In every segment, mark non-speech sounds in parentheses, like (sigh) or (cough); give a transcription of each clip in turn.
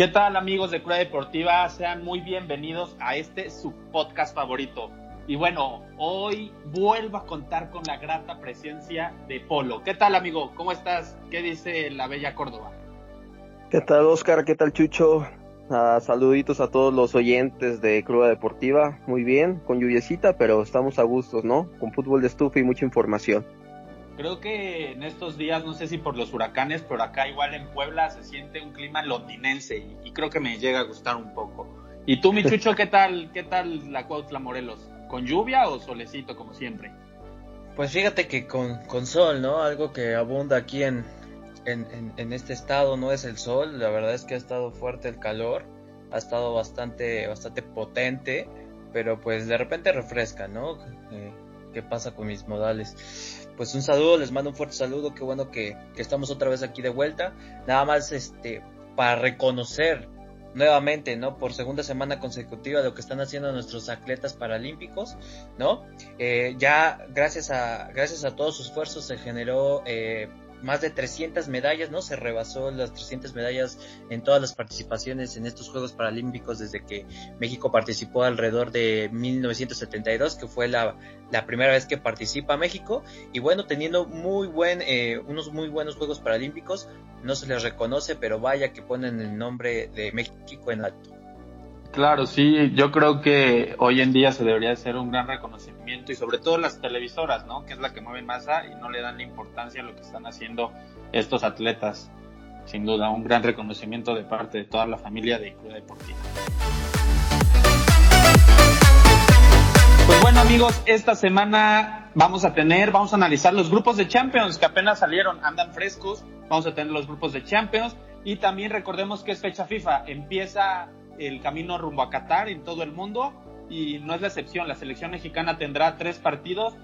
¿Qué tal amigos de Cura Deportiva? Sean muy bienvenidos a este su podcast favorito. Y bueno, hoy vuelvo a contar con la grata presencia de Polo. ¿Qué tal amigo? ¿Cómo estás? ¿Qué dice la bella Córdoba? ¿Qué tal Oscar? ¿Qué tal Chucho? Ah, saluditos a todos los oyentes de Cruda Deportiva. Muy bien, con lluviecita, pero estamos a gustos, ¿no? Con fútbol de estufa y mucha información. Creo que en estos días, no sé si por los huracanes, pero acá igual en Puebla se siente un clima londinense y, creo que me llega a gustar un poco. ¿Y tú, mi Chucho, qué tal, qué tal la Cuautla Morelos? ¿Con lluvia o solecito, como siempre? Pues fíjate que con, con sol, ¿no? Algo que abunda aquí en, en, en, este estado no es el sol, la verdad es que ha estado fuerte el calor, ha estado bastante, bastante potente, pero pues de repente refresca, ¿no? Eh, ¿Qué pasa con mis modales? Pues un saludo, les mando un fuerte saludo, qué bueno que, estamos otra vez aquí de vuelta. Nada más este para reconocer nuevamente, ¿no? Por segunda semana consecutiva lo que están haciendo nuestros atletas paralímpicos, ¿no? Eh, ya gracias a, gracias a todos sus esfuerzos se generó eh, más de 300 medallas, ¿no? Se rebasó las 300 medallas en todas las participaciones en estos Juegos Paralímpicos desde que México participó alrededor de 1972, que fue la, la primera vez que participa México. Y bueno, teniendo muy buen, eh, unos muy buenos Juegos Paralímpicos, no se les reconoce, pero vaya que ponen el nombre de México en alto. Claro, sí, yo creo que hoy en día se debería hacer un gran reconocimiento y sobre todo las televisoras, ¿no? Que es la que mueve masa y no le dan importancia a lo que están haciendo estos atletas. Sin duda, un gran reconocimiento de parte de toda la familia de Cruda Deportiva. Pues bueno amigos, esta semana vamos a tener, vamos a analizar los grupos de Champions que apenas salieron, andan frescos, vamos a tener los grupos de Champions y también recordemos que es fecha FIFA, empieza el camino rumbo a Qatar en todo el mundo y no es la excepción. La selección mexicana tendrá tres partidos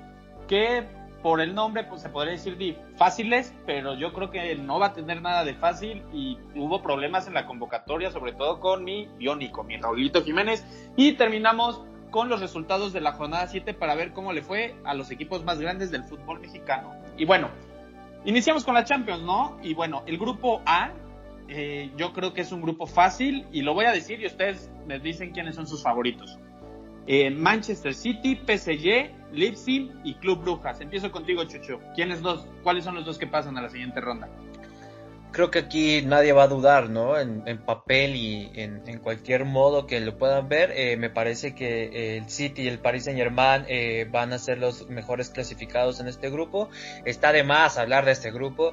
que por el nombre pues se podría decir fáciles, pero yo creo que no va a tener nada de fácil y hubo problemas en la convocatoria, sobre todo con mi biónico, mi Raulito Jiménez. Y terminamos con los resultados de la jornada 7 para ver cómo le fue a los equipos más grandes del fútbol mexicano. Y bueno, iniciamos con la Champions, ¿no? Y bueno, el grupo A eh, yo creo que es un grupo fácil y lo voy a decir y ustedes me dicen quiénes son sus favoritos. Eh, Manchester City, PSG, Leipzig y Club Brujas. Empiezo contigo, Chucho. ¿Quiénes dos, ¿Cuáles son los dos que pasan a la siguiente ronda? Creo que aquí nadie va a dudar, ¿no? En, papel y en, cualquier modo que lo puedan ver, eh, me parece que el City y el Paris Saint Germain eh, van a ser los mejores clasificados en este grupo. Está de más hablar de este grupo.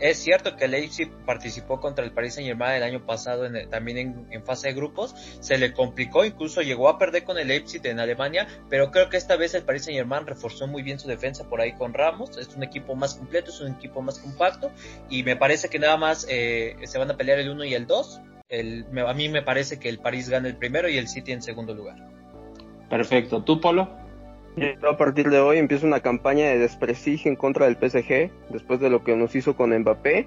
es cierto que el Leipzig participó contra el Paris Saint Germain el año pasado también en, fase de grupos. Se le complicó, incluso llegó a perder con el Leipzig en Alemania, pero creo que esta vez el Paris Saint Germain reforzó muy bien su defensa por ahí con Ramos. Es un equipo más completo, es un equipo más compacto y me parece que nada más eh, se van a pelear el 1 y el 2. El, a mí me parece que el París gana el primero y el City en segundo lugar. Perfecto. ¿Tú, Polo? Yo a partir de hoy empiezo una campaña de desprestigio en contra del PSG, después de lo que nos hizo con Mbappé.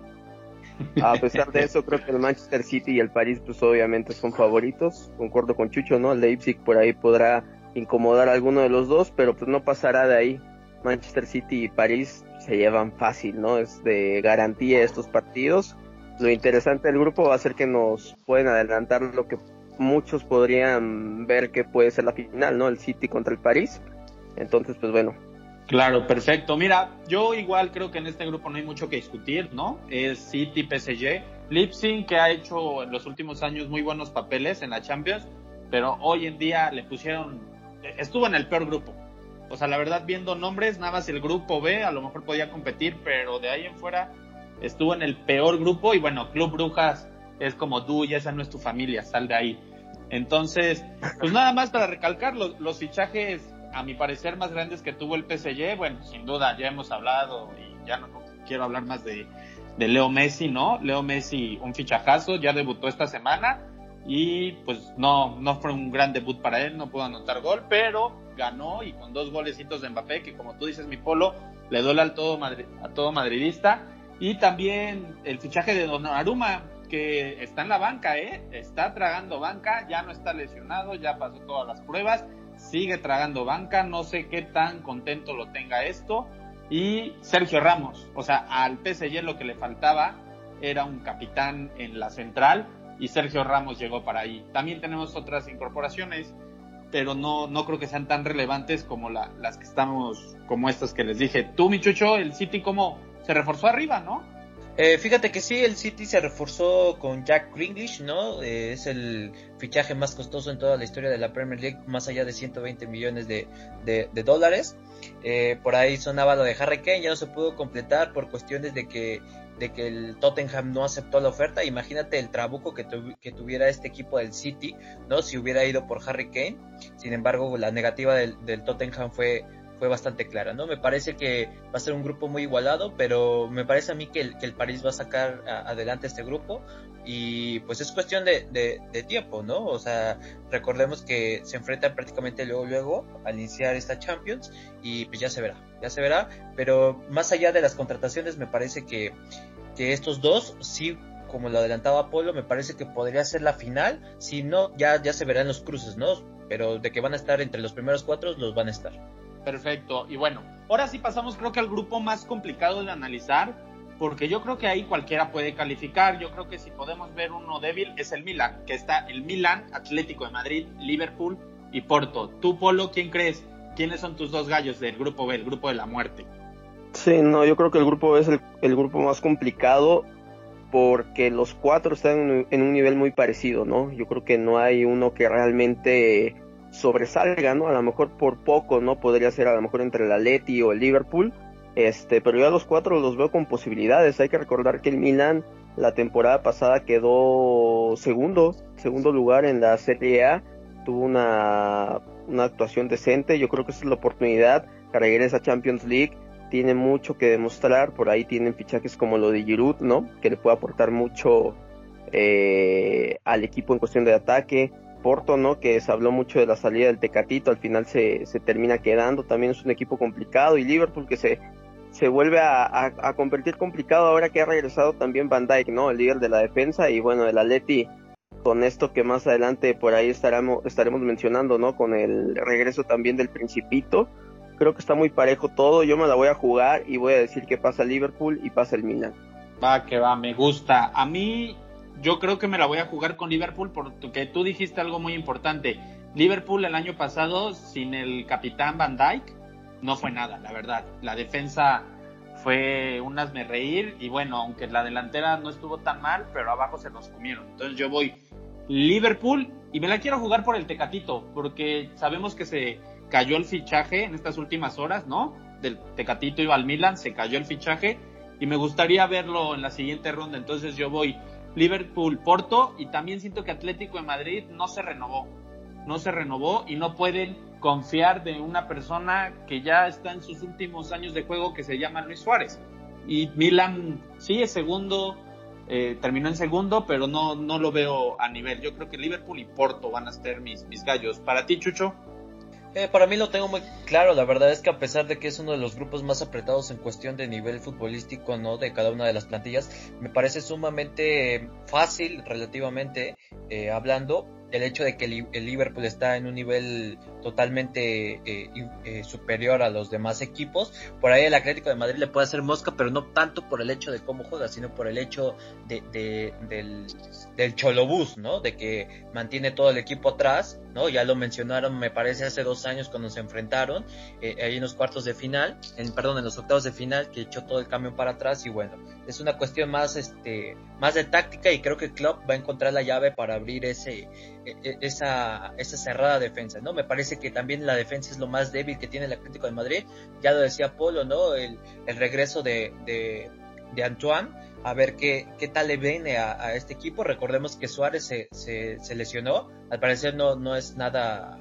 A pesar de eso, creo que el Manchester City y el París, pues obviamente son favoritos. Concuerdo con Chucho, ¿no? El Leipzig por ahí podrá incomodar a alguno de los dos, pero pues no pasará de ahí. Manchester City y París se llevan fácil, ¿no? Es de garantía estos partidos. Lo interesante del grupo va a ser que nos pueden adelantar lo que muchos podrían ver que puede ser la final, ¿no? El City contra el París. Entonces, pues bueno. Claro, perfecto. Mira, yo igual creo que en este grupo no hay mucho que discutir, ¿no? Es City, PSG. Lipsing, que ha hecho en los últimos años muy buenos papeles en la Champions, pero hoy en día le pusieron, estuvo en el peor grupo, o sea, la verdad, viendo nombres, nada más el grupo B a lo mejor podía competir, pero de ahí en fuera estuvo en el peor grupo y bueno, Club Brujas es como tú y esa no es tu familia, sal de ahí. Entonces, pues nada más para recalcar los, fichajes, a mi parecer, más grandes que tuvo el PSG, bueno, sin duda ya hemos hablado y ya no quiero hablar más de, de Leo Messi, ¿no? Leo Messi, un fichajazo, ya debutó esta semana y pues no, no fue un gran debut para él, no pudo anotar gol, pero ganó y con dos golecitos de Mbappé, que como tú dices, mi polo, le duele al todo a todo madridista. Y también el fichaje de Donnarumma, que está en la banca, ¿eh? Está tragando banca, ya no está lesionado, ya pasó todas las pruebas, sigue tragando banca, no sé qué tan contento lo tenga esto. Y Sergio Ramos, o sea, al PSG lo que le faltaba era un capitán en la central y Sergio Ramos llegó para ahí. También tenemos otras incorporaciones, pero no, no creo que sean tan relevantes como las que estamos, como estas que les dije. Tú, Michucho, el City, ¿cómo se reforzó arriba, no? Eh, fíjate que sí, el City se reforzó con Jack Grealish, ¿no? Eh, es el fichaje más costoso en toda la historia de la Premier League, más allá de 120 millones de, de, dólares. Eh, por ahí sonaba lo de Harry Kane, ya no se pudo completar por cuestiones de que de que el Tottenham no aceptó la oferta. Imagínate el trabuco que, que, tuviera este equipo del City, ¿no? Si hubiera ido por Harry Kane. Sin embargo, la negativa del, del Tottenham fue, fue bastante clara, ¿no? Me parece que va a ser un grupo muy igualado, pero me parece a mí que el, que el París va a sacar adelante este grupo y pues es cuestión de, de, tiempo, ¿no? O sea, recordemos que se enfrentan prácticamente luego, luego al iniciar esta Champions y pues ya se verá, ya se verá, pero más allá de las contrataciones me parece que, que estos dos sí como lo adelantaba Apolo, me parece que podría ser la final. Si no, ya, ya se verán los cruces, ¿no? Pero de que van a estar entre los primeros cuatro, los van a estar. Perfecto. Y bueno, ahora sí pasamos creo que al grupo más complicado de analizar, porque yo creo que ahí cualquiera puede calificar. Yo creo que si podemos ver uno débil es el Milan, que está el Milan, Atlético de Madrid, Liverpool y Porto. Tú, Polo, ¿quién crees? ¿Quiénes son tus dos gallos del grupo B, el grupo de la muerte? Sí, no, yo creo que el grupo es el, grupo más complicado porque los cuatro están en un nivel muy parecido, ¿no? Yo creo que no hay uno que realmente sobresalga, ¿no? A lo mejor por poco, ¿no? Podría ser a lo mejor entre el Atleti o el Liverpool, este, pero yo a los cuatro los veo con posibilidades. Hay que recordar que el Milan la temporada pasada quedó segundo, segundo lugar en la Serie A, tuvo una, una actuación decente, yo creo que esa es la oportunidad para ir a esa Champions League, tiene mucho que demostrar, por ahí tienen fichajes como lo de Giroud, ¿no? Que le puede aportar mucho eh, al equipo en cuestión de ataque, Porto, ¿no? Que se habló mucho de la salida del Tecatito, al final se, se termina quedando, también es un equipo complicado, y Liverpool que se, se vuelve a, a, convertir complicado ahora que ha regresado también Van Dijk, ¿no? El líder de la defensa, y bueno, el Atleti con esto que más adelante por ahí estaremos, estaremos mencionando, ¿no? Con el regreso también del Principito. Creo que está muy parejo todo. Yo me la voy a jugar y voy a decir que pasa Liverpool y pasa el Milan. Va, que va, me gusta. A mí yo creo que me la voy a jugar con Liverpool porque tú dijiste algo muy importante. Liverpool el año pasado sin el capitán Van Dyke no fue nada, la verdad. La defensa fue un asme reír y bueno, aunque la delantera no estuvo tan mal, pero abajo se nos comieron. Entonces yo voy Liverpool y me la quiero jugar por el Tecatito porque sabemos que se cayó el fichaje en estas últimas horas, ¿no? Del Tecatito iba al Milan, se cayó el fichaje y me gustaría verlo en la siguiente ronda. Entonces yo voy Liverpool, Porto y también siento que Atlético de Madrid no se renovó, no se renovó y no pueden confiar de una persona que ya está en sus últimos años de juego que se llama Luis Suárez. Y Milan sí es segundo, eh, terminó en segundo, pero no, no lo veo a nivel. Yo creo que Liverpool y Porto van a ser mis, mis gallos. Para ti, Chucho. Eh, para mí lo tengo muy claro, la verdad es que a pesar de que es uno de los grupos más apretados en cuestión de nivel futbolístico, ¿no? De cada una de las plantillas, me parece sumamente fácil, relativamente, eh, hablando, el hecho de que el Liverpool está en un nivel totalmente eh, eh, superior a los demás equipos. Por ahí el Atlético de Madrid le puede hacer mosca, pero no tanto por el hecho de cómo juega, sino por el hecho de, del, del cholobús, ¿no? De que mantiene todo el equipo atrás, ¿no? Ya lo mencionaron, me parece, hace dos años cuando se enfrentaron, eh, ahí en los cuartos de final, en, perdón, en los octavos de final, que echó todo el cambio para atrás y bueno, es una cuestión más, este, más de táctica y creo que Klopp va a encontrar la llave para abrir ese, esa, esa cerrada defensa, ¿no? Me parece que también la defensa es lo más débil que tiene el Atlético de Madrid. Ya lo decía Polo, ¿no? El, regreso de, de, Antoine, a ver qué, qué tal le viene a, este equipo. Recordemos que Suárez se, se, lesionó, al parecer no, no es nada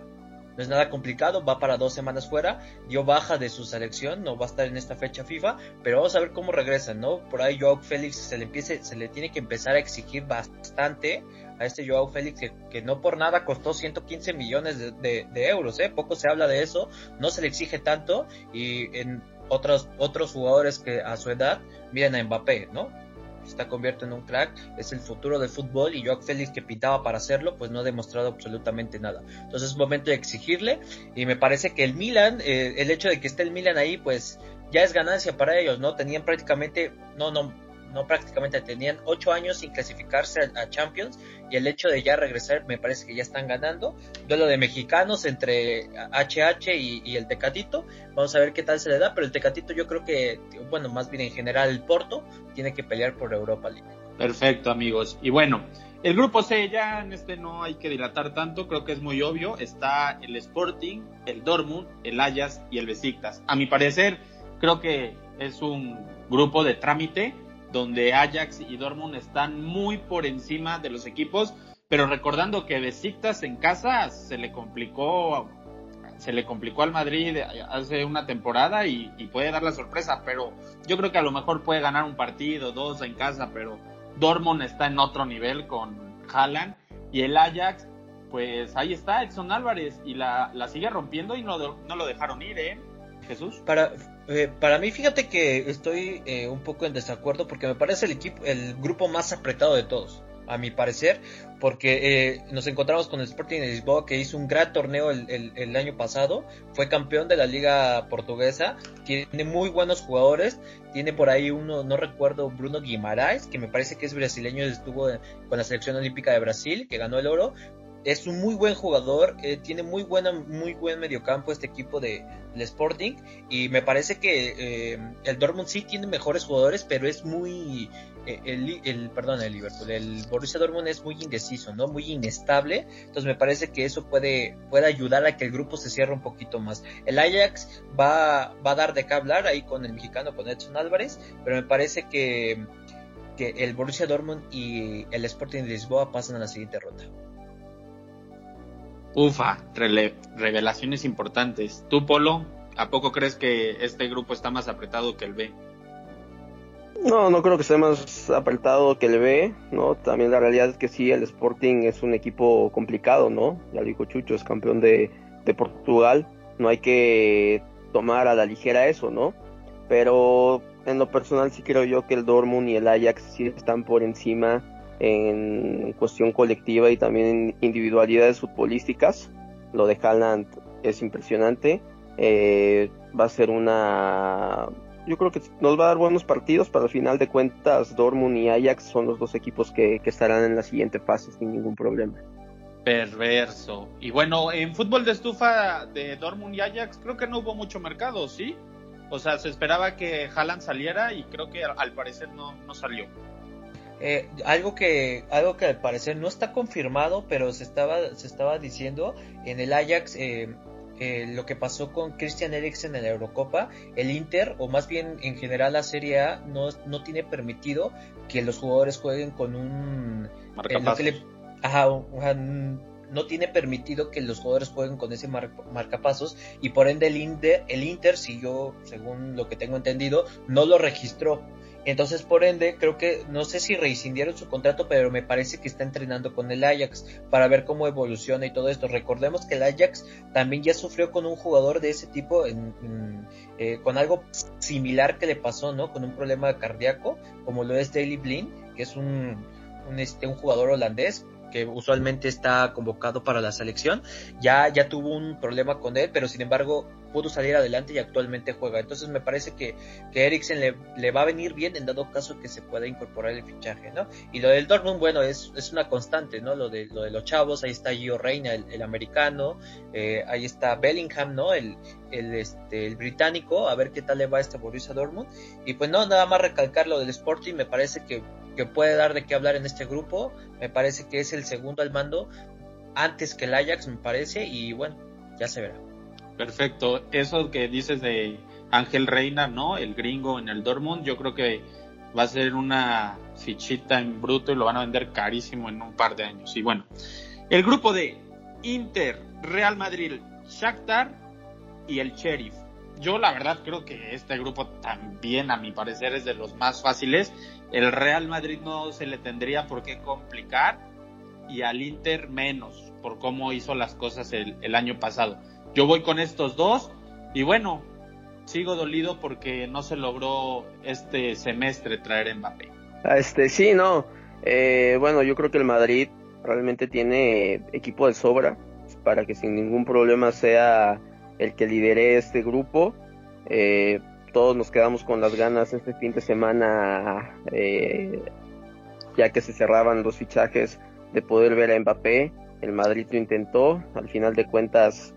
no es nada complicado, va para dos semanas fuera, dio baja de su selección, no va a estar en esta fecha FIFA, pero vamos a ver cómo regresan, ¿no? Por ahí Joao Félix se le empiece, se le tiene que empezar a exigir bastante a este Joao Félix que, no por nada costó 115 millones de, euros, ¿eh? Poco se habla de eso, no se le exige tanto y en otros, otros jugadores que a su edad miren a Mbappé, ¿no? Está convierte en un crack, es el futuro del fútbol y Joao Félix que pintaba para hacerlo, pues no ha demostrado absolutamente nada. Entonces es momento de exigirle y me parece que el Milan, eh, el hecho de que esté el Milan ahí, pues ya es ganancia para ellos, ¿no? Tenían prácticamente, no, no, no prácticamente tenían ocho años sin clasificarse a, Champions y el hecho de ya regresar me parece que ya están ganando. Duelo de mexicanos entre HH y, el Tecatito. Vamos a ver qué tal se le da, pero el Tecatito yo creo que, bueno, más bien en general el Porto tiene que pelear por Europa League. Perfecto, amigos. Y bueno, el grupo C ya en este no hay que dilatar tanto, creo que es muy obvio. Está el Sporting, el Dortmund, el Ajax y el Besiktas. A mi parecer, creo que es un grupo de trámite donde Ajax y Dortmund están muy por encima de los equipos, pero recordando que Besiktas en casa se le complicó se le complicó al Madrid hace una temporada y, puede dar la sorpresa, pero yo creo que a lo mejor puede ganar un partido, dos en casa, pero Dortmund está en otro nivel con Haaland y el Ajax, pues ahí está Edson Álvarez y la, la sigue rompiendo y no, no lo dejaron ir, ¿eh? Jesús. Para, eh, para mí, fíjate que estoy eh, un poco en desacuerdo porque me parece el equipo, el grupo más apretado de todos, a mi parecer, porque eh, nos encontramos con el Sporting de Lisboa que hizo un gran torneo el, año pasado, fue campeón de la liga portuguesa, tiene muy buenos jugadores, tiene por ahí uno, no recuerdo, Bruno Guimaraes, que me parece que es brasileño, estuvo con la selección olímpica de Brasil, que ganó el oro, es un muy buen jugador, eh, tiene muy buena, muy buen mediocampo este equipo de, Sporting y me parece que eh, el Dortmund sí tiene mejores jugadores, pero es muy eh, el, el, perdón el Liverpool, el Borussia Dortmund es muy indeciso, no, muy inestable, entonces me parece que eso puede puede ayudar a que el grupo se cierre un poquito más. El Ajax va va a dar de qué hablar ahí con el mexicano con Edson Álvarez, pero me parece que que el Borussia Dortmund y el Sporting de Lisboa pasan a la siguiente ronda. Ufa, revelaciones importantes. ¿Tú, Polo, a poco crees que este grupo está más apretado que el B? No, no creo que sea más apretado que el B, ¿no? También la realidad es que sí, el Sporting es un equipo complicado, ¿no? Ya dijo Chucho, es campeón de, de Portugal, no hay que tomar a la ligera eso, ¿no? Pero en lo personal sí creo yo que el Dortmund y el Ajax sí están por encima en cuestión colectiva y también en individualidades futbolísticas. Lo de Haaland es impresionante. Eh, va a ser una... Yo creo que nos va a dar buenos partidos, para al final de cuentas Dortmund y Ajax son los dos equipos que, estarán en la siguiente fase sin ningún problema. Perverso. Y bueno, en fútbol de estufa de Dortmund y Ajax creo que no hubo mucho mercado, ¿sí? O sea, se esperaba que Haaland saliera y creo que al parecer no, no salió. Eh, algo que algo que al parecer no está confirmado pero se estaba se estaba diciendo en el Ajax eh, eh, lo que pasó con Christian Eriksen en la Eurocopa el Inter o más bien en general la Serie A no, no tiene permitido que los jugadores jueguen con un no tiene permitido que los jugadores jueguen con ese marcapasos y por ende el Inter, el Inter, si yo, según lo que tengo entendido, no lo registró. Entonces, por ende, creo que no sé si rescindieron su contrato, pero me parece que está entrenando con el Ajax para ver cómo evoluciona y todo esto. Recordemos que el Ajax también ya sufrió con un jugador de ese tipo, en, eh, con algo similar que le pasó, ¿no? Con un problema cardíaco, como lo es Daily Blind, que es un, un, este, un jugador holandés que usualmente está convocado para la selección, ya, ya tuvo un problema con él, pero sin embargo pudo salir adelante y actualmente juega. Entonces me parece que, que Eriksen le, le, va a venir bien en dado caso que se pueda incorporar el fichaje, ¿no? Y lo del Dortmund, bueno, es, es una constante, ¿no? Lo de, lo de los chavos, ahí está Gio Reina, el, americano, eh, ahí está Bellingham, ¿no? El, el, este, el británico, a ver qué tal le va a este Borussia Dortmund. Y pues no, nada más recalcar lo del Sporting, me parece que que puede dar de qué hablar en este grupo. Me parece que es el segundo al mando antes que el Ajax, me parece, y bueno, ya se verá. Perfecto. Eso que dices de Ángel Reina, ¿no? El gringo en el Dortmund, yo creo que va a ser una fichita en bruto y lo van a vender carísimo en un par de años. Y bueno, el grupo de Inter, Real Madrid, Shakhtar y el Sheriff. Yo la verdad creo que este grupo también a mi parecer es de los más fáciles el Real Madrid no se le tendría por qué complicar y al Inter menos por cómo hizo las cosas el, año pasado. Yo voy con estos dos y bueno, sigo dolido porque no se logró este semestre traer Mbappé. Ah, este sí, no. Eh, bueno, yo creo que el Madrid realmente tiene equipo de sobra para que sin ningún problema sea el que lidere este grupo. Eh, todos nos quedamos con las ganas este fin de semana, eh, ya que se cerraban los fichajes de poder ver a Mbappé. El Madrid lo intentó, al final de cuentas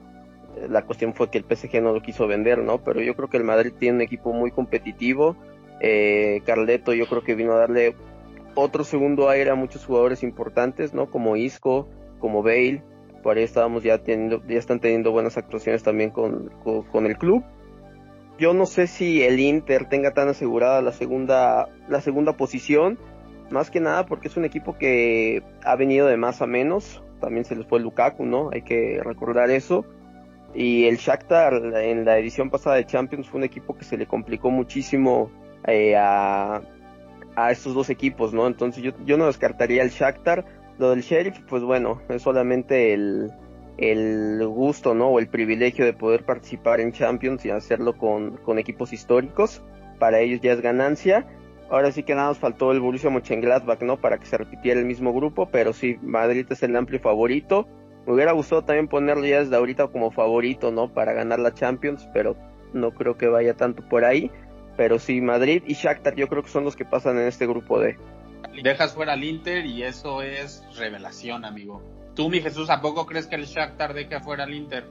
la cuestión fue que el PSG no lo quiso vender, ¿no? Pero yo creo que el Madrid tiene un equipo muy competitivo. Eh, Carleto yo creo que vino a darle otro segundo aire a muchos jugadores importantes, ¿no? Como Isco, como Bale. Por ahí estábamos ya teniendo, ya están teniendo buenas actuaciones también con, con, el club. Yo no sé si el Inter tenga tan asegurada la segunda, la segunda posición. Más que nada porque es un equipo que ha venido de más a menos. También se les fue Lukaku, ¿no? Hay que recordar eso y el Shakhtar en la edición pasada de Champions fue un equipo que se le complicó muchísimo eh, a, estos dos equipos, ¿no? Entonces yo, no descartaría el Shakhtar. Lo del Sheriff, pues bueno, es solamente el, el gusto, ¿no? O el privilegio de poder participar en Champions y hacerlo con, con equipos históricos. Para ellos ya es ganancia. Ahora sí que nada nos faltó el Borussia Mönchengladbach, ¿no? Para que se repitiera el mismo grupo, pero sí, Madrid es el amplio favorito. Me hubiera gustado también ponerlo ya desde ahorita como favorito, ¿no? Para ganar la Champions, pero no creo que vaya tanto por ahí. Pero sí, Madrid y Shakhtar yo creo que son los que pasan en este grupo D. Dejas fuera al Inter y eso es revelación, amigo. ¿Tú, mi Jesús, a poco crees que el Shakhtar deje fuera al Inter?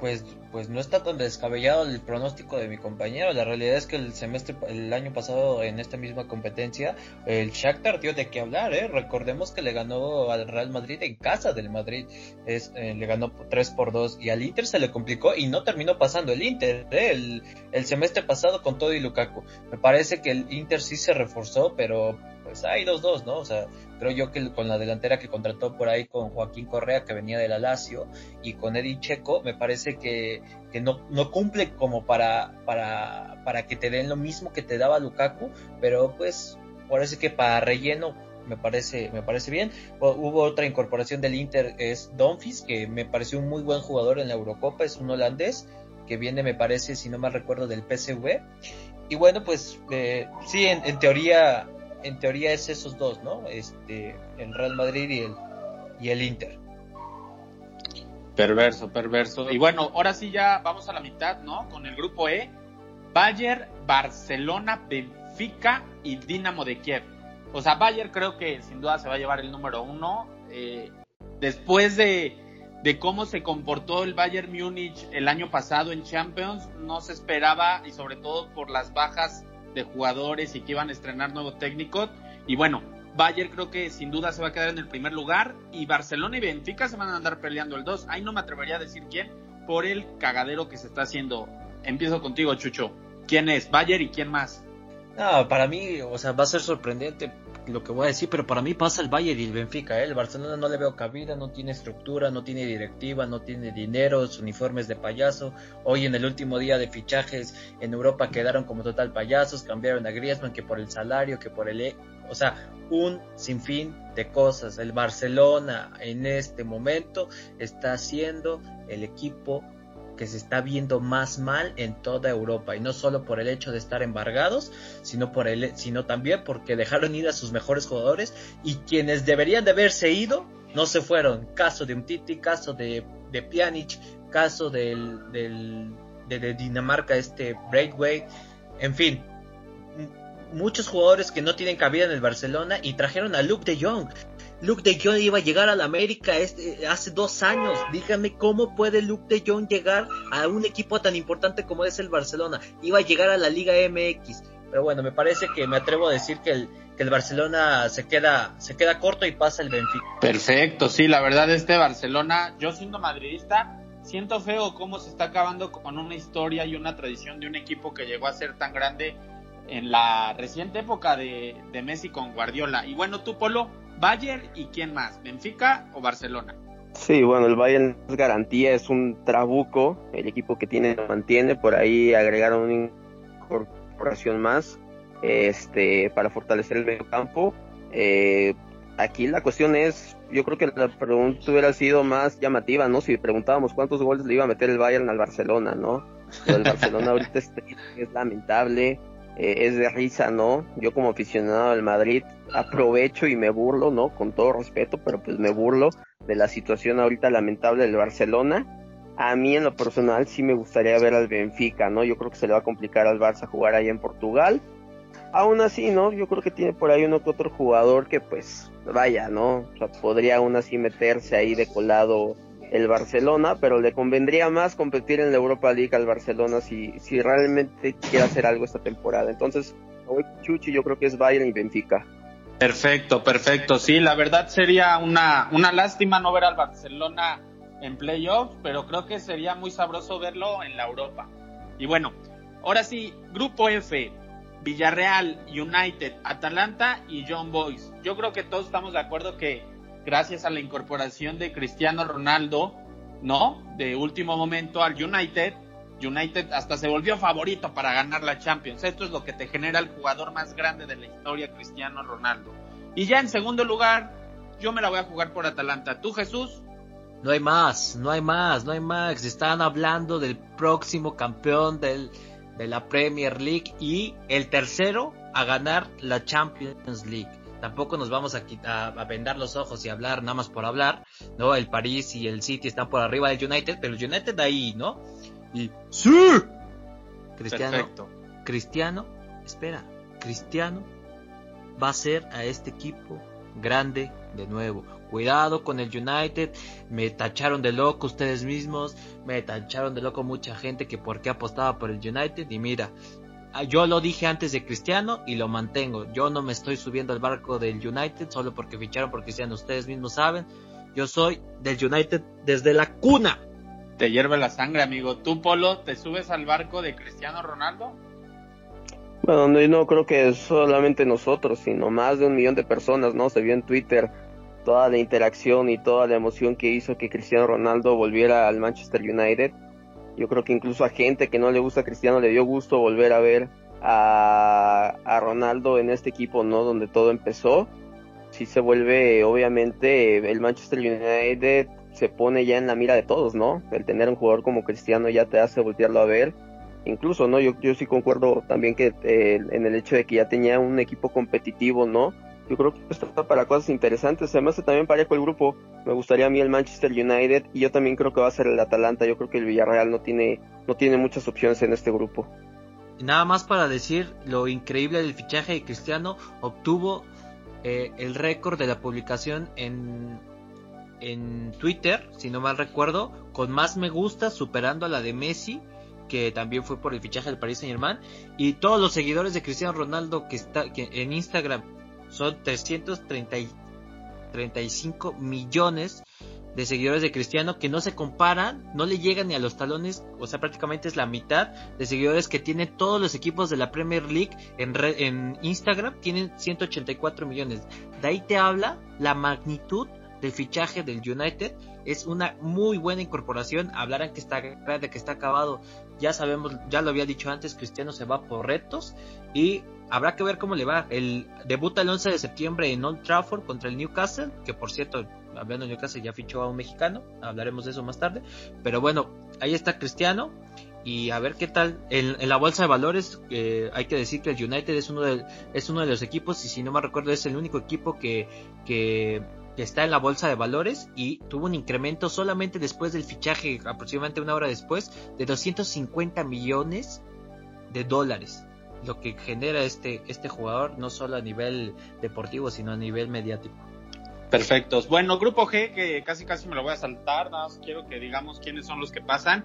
Pues, pues no está tan descabellado el pronóstico de mi compañero. La realidad es que el semestre, el año pasado en esta misma competencia, el Shakhtar dio de qué hablar, ¿eh? Recordemos que le ganó al Real Madrid en casa del Madrid, es, eh, le ganó 3 por 2 y al Inter se le complicó y no terminó pasando el Inter, ¿eh? el, el semestre pasado con todo y Lukaku. Me parece que el Inter sí se reforzó, pero pues hay dos dos, ¿no? O sea, creo yo que con la delantera que contrató por ahí con Joaquín Correa, que venía de la Lazio, y con Eddie Checo, me parece que, que no, no cumple como para, para, para que te den lo mismo que te daba Lukaku, pero pues parece que para relleno me parece, me parece bien. Hubo otra incorporación del Inter, es Donfis, que me pareció un muy buen jugador en la Eurocopa, es un holandés que viene, me parece, si no mal recuerdo, del PSV. Y bueno, pues eh, sí, en, teoría en teoría es esos dos, ¿no? Este, el Real Madrid y el, y el Inter. Perverso, perverso. Y bueno, ahora sí ya vamos a la mitad, ¿no? Con el grupo E. Bayern, Barcelona, Benfica y Dinamo de Kiev. O sea, Bayern creo que sin duda se va a llevar el número uno. Eh, después de, de cómo se comportó el Bayern Múnich el año pasado en Champions, no se esperaba, y sobre todo por las bajas de jugadores y que iban a estrenar nuevo técnico. Y bueno, Bayern creo que sin duda se va a quedar en el primer lugar y Barcelona y Benfica se van a andar peleando el 2. Ahí no me atrevería a decir quién por el cagadero que se está haciendo. Empiezo contigo, Chucho. ¿Quién es? Bayern y quién más? No, para mí, o sea, va a ser sorprendente lo que voy a decir, pero para mí pasa el Bayern y el Benfica, ¿eh? El Barcelona no le veo cabida, no tiene estructura, no tiene directiva, no tiene dinero, uniformes de payaso. Hoy en el último día de fichajes en Europa quedaron como total payasos, cambiaron a Griezmann que por el salario, que por el... E, o sea, un sinfín de cosas. El Barcelona en este momento está siendo el equipo que se está viendo más mal en toda Europa y no solo por el hecho de estar embargados, sino por el sino también porque dejaron ir a sus mejores jugadores y quienes deberían de haberse ido no se fueron. Caso de Umtiti, caso de, de Pjanic, caso del de, Dinamarca este Breakway, en fin, muchos jugadores que no tienen cabida en el Barcelona y trajeron a Luke de Jong. Luke de Jong iba a llegar a la América este, hace dos años. Dígame cómo puede Luke de Jong llegar a un equipo tan importante como es el Barcelona. Iba a llegar a la Liga MX. Pero bueno, me parece que me atrevo a decir que el, Barcelona se queda, se queda corto y pasa el Benfica. Perfecto, sí, la verdad este Barcelona, yo siendo madridista, siento feo cómo se está acabando con una historia y una tradición de un equipo que llegó a ser tan grande en la reciente época de, de Messi con Guardiola. Y bueno, tú, Polo, Bayern y quién más, Benfica o Barcelona. Sí, bueno, el Bayern es garantía, es un trabuco, el equipo que tiene lo mantiene, por ahí agregaron una incorporación más este, para fortalecer el medio campo. Eh, aquí la cuestión es, yo creo que la pregunta hubiera sido más llamativa, ¿no? Si preguntábamos cuántos goles le iba a meter el Bayern al Barcelona, ¿no? el Barcelona (laughs) ahorita es, es lamentable, eh, es de risa, ¿no? Yo como aficionado al Madrid aprovecho y me burlo, ¿no? Con todo respeto, pero pues me burlo de la situación ahorita lamentable del Barcelona. a mí en lo personal sí me gustaría ver al Benfica, ¿no? Yo creo que se le va a complicar al Barça jugar ahí en Portugal. Aún así, ¿no? Yo creo que tiene por ahí uno que otro jugador que pues vaya, ¿no? O sea, podría aún así meterse ahí de colado el Barcelona, pero le convendría más competir en la Europa League al Barcelona si, si realmente quiere hacer algo esta temporada. Entonces, hoy Chuchi yo creo que es Bayern y Benfica. Perfecto, perfecto. Sí, la verdad sería una, una lástima no ver al Barcelona en playoffs, pero creo que sería muy sabroso verlo en la Europa. Y bueno, ahora sí, Grupo F, Villarreal, United, Atalanta y John Boys. Yo creo que todos estamos de acuerdo que gracias a la incorporación de Cristiano Ronaldo, ¿no? De último momento al United, United hasta se volvió favorito para ganar la Champions. Esto es lo que te genera el jugador más grande de la historia, Cristiano Ronaldo. Y ya en segundo lugar, yo me la voy a jugar por Atalanta. ¿Tú, Jesús? No hay más, no hay más, no hay más. Están hablando del próximo campeón de la Premier League y el tercero a ganar la Champions League. Tampoco nos vamos a, quitar, a vendar los ojos y hablar nada más por hablar, ¿no? El París y el City están por arriba del United, pero el United ahí, ¿no? Y ¡Sí! Cristiano, Cristiano, espera, Cristiano va a ser a este equipo grande de nuevo. Cuidado con el United. Me tacharon de loco ustedes mismos. Me tacharon de loco mucha gente que por qué apostaba por el United. Y mira, yo lo dije antes de Cristiano y lo mantengo. Yo no me estoy subiendo al barco del United solo porque ficharon por Cristiano. Ustedes mismos saben. Yo soy del United desde la cuna. Te hierve la sangre, amigo. ¿Tú, Polo, te subes al barco de Cristiano Ronaldo? Bueno, no, no creo que solamente nosotros, sino más de un millón de personas, ¿no? Se vio en Twitter toda la interacción y toda la emoción que hizo que Cristiano Ronaldo volviera al Manchester United. Yo creo que incluso a gente que no le gusta a Cristiano le dio gusto volver a ver a, a Ronaldo en este equipo, ¿no? Donde todo empezó. Sí se vuelve, obviamente, el Manchester United se pone ya en la mira de todos, ¿no? El tener un jugador como Cristiano ya te hace voltearlo a ver incluso, ¿no? Yo, yo sí concuerdo también que eh, en el hecho de que ya tenía un equipo competitivo, ¿no? Yo creo que está para cosas interesantes. Además, también parejo el grupo. Me gustaría a mí el Manchester United y yo también creo que va a ser el Atalanta. Yo creo que el Villarreal no tiene, no tiene muchas opciones en este grupo. Nada más para decir lo increíble del fichaje de Cristiano, obtuvo eh, el récord de la publicación en, en Twitter, si no mal recuerdo, con más me gusta, superando a la de Messi que también fue por el fichaje del Paris Saint Germain. Y todos los seguidores de Cristiano Ronaldo que está en Instagram son 335 millones de seguidores de Cristiano que no se comparan, no le llegan ni a los talones, o sea, prácticamente es la mitad de seguidores que tienen todos los equipos de la Premier League en, en Instagram, tienen 184 millones. De ahí te habla la magnitud del fichaje del United. Es una muy buena incorporación. Hablarán que está grande, que está acabado. Ya sabemos, ya lo había dicho antes, Cristiano se va por retos y habrá que ver cómo le va. El debuta el 11 de septiembre en Old Trafford contra el Newcastle, que por cierto, hablando de Newcastle ya fichó a un mexicano, hablaremos de eso más tarde. Pero bueno, ahí está Cristiano y a ver qué tal en, la bolsa de valores eh, hay que decir que el United es uno de es uno de los equipos y si no me recuerdo es el único equipo que que está en la bolsa de valores y tuvo un incremento solamente después del fichaje, aproximadamente una hora después, de 250 millones de dólares. Lo que genera este, este jugador, no solo a nivel deportivo, sino a nivel mediático. Perfectos. Bueno, grupo G, que casi casi me lo voy a saltar, nada más quiero que digamos quiénes son los que pasan.